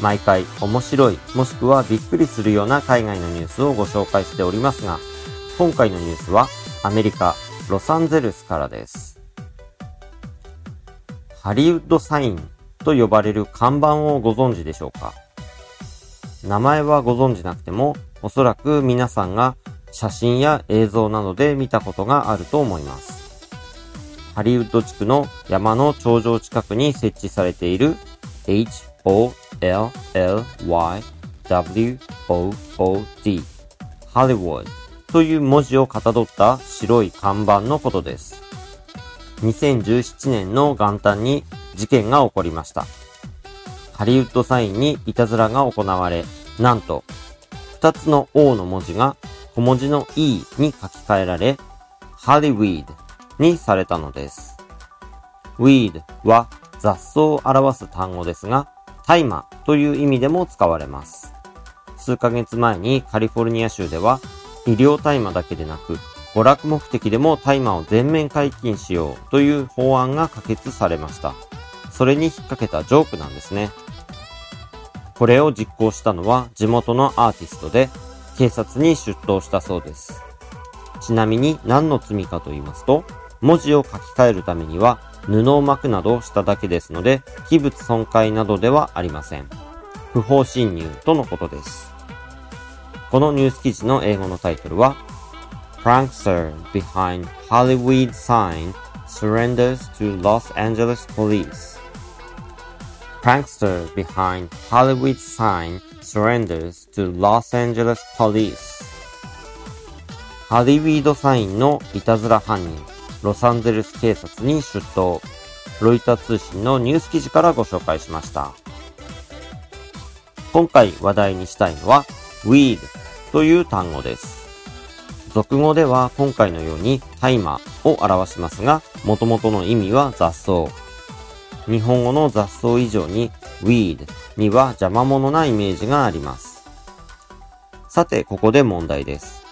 毎回面白いもしくはびっくりするような海外のニュースをご紹介しておりますが、今回のニュースはアメリカ・ロサンゼルスからです。ハリウッドサインと呼ばれる看板をご存知でしょうか？名前はご存知なくても、おそらく皆さんが写真や映像などで見たことがあると思います。ハリウッド地区の山の頂上近くに設置されている h L L Y W O O D Hollywood という文字をかたどった白い看板のことです。2017年の元旦に事件が起こりました。ハリウッドサインにいたずらが行われ、なんと、二つの O の文字が小文字の E に書き換えられ、ハリウィードにされたのです。weed は雑草を表す単語ですが、大麻という意味でも使われます。数ヶ月前にカリフォルニア州では、医療大麻だけでなく、娯楽目的でも大麻を全面解禁しようという法案が可決されました。それに引っ掛けたジョークなんですね。これを実行したのは地元のアーティストで、警察に出頭したそうです。ちなみに何の罪かと言いますと、文字を書き換えるためには布を巻くなどしただけですので、器物損壊などではありません。不法侵入とのことです。このニュース記事の英語のタイトルは、Prankster behind Hollywood sign surrenders to Los Angeles police. Prankster behind Hollywood sign surrenders to Los Angeles police. ハリウィードサインのいたずら犯人、ロサンゼルス警察に出頭。ロイター通信のニュース記事からご紹介しました。今回話題にしたいのは、weed という単語です。俗語では今回のように大麻を表しますが、元々の意味は雑草。日本語の雑草以上に weed には邪魔者なイメージがあります。さて、ここで問題です。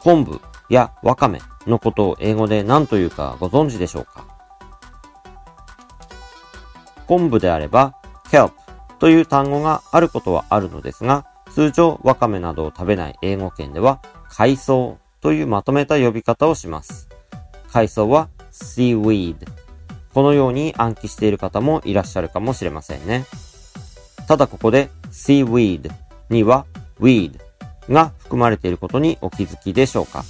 昆布やわかめのことを英語で何というかご存知でしょうか？昆布であれば kelp という単語があることはあるのですが、通常わかめなどを食べない英語圏では海藻というまとめた呼び方をします。海藻は seaweed。このように暗記している方もいらっしゃるかもしれませんね。ただここで seaweed には weed が含まれていることにお気づきでしょうか？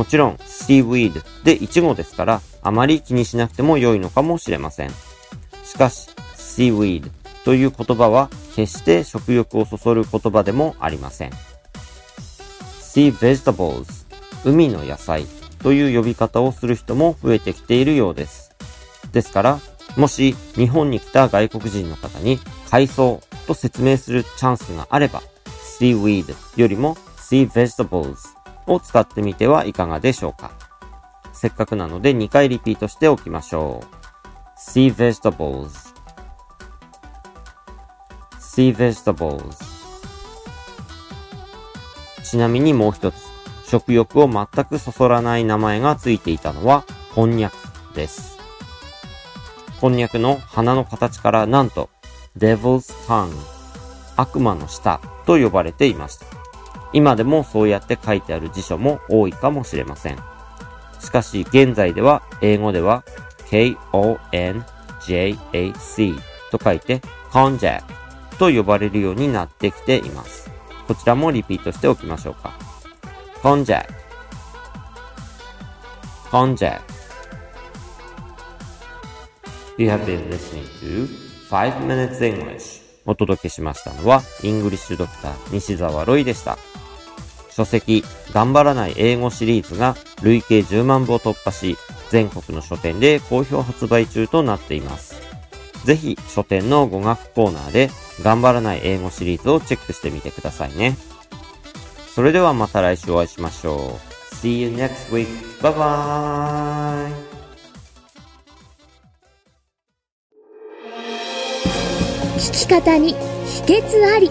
もちろん seaweed でイチゴですからあまり気にしなくても良いのかもしれません。しかし seaweed という言葉は決して食欲をそそる言葉でもありません。sea vegetables 海の野菜という呼び方をする人も増えてきているようです。ですから、もし日本に来た外国人の方に海藻と説明するチャンスがあれば、seaweed よりも sea vegetables を使ってみてはいかがでしょうか。せっかくなので2回リピートしておきましょう。sea vegetables sea vegetables ちなみにもう一つ、食欲を全くそそらない名前がついていたのは、こんにゃくです。こんにゃくの花の形からなんと、devil's tongue、悪魔の舌と呼ばれていました。今でもそうやって書いてある辞書も多いかもしれません。しかし現在では英語では k-o-n-j-a-c と書いて konjac と呼ばれるようになってきています。こちらもリピートしておきましょうか。konjac konjac You have been listening to 5 Minutes English お届けしましたのは、イングリッシュドクター西澤ロイでした。書籍、頑張らない英語シリーズが累計10万部を突破し、全国の書店で好評発売中となっています。ぜひ書店の語学コーナーで頑張らない英語シリーズをチェックしてみてくださいね。それではまた来週お会いしましょう。See you next week. Bye bye! 聞き方に秘訣あり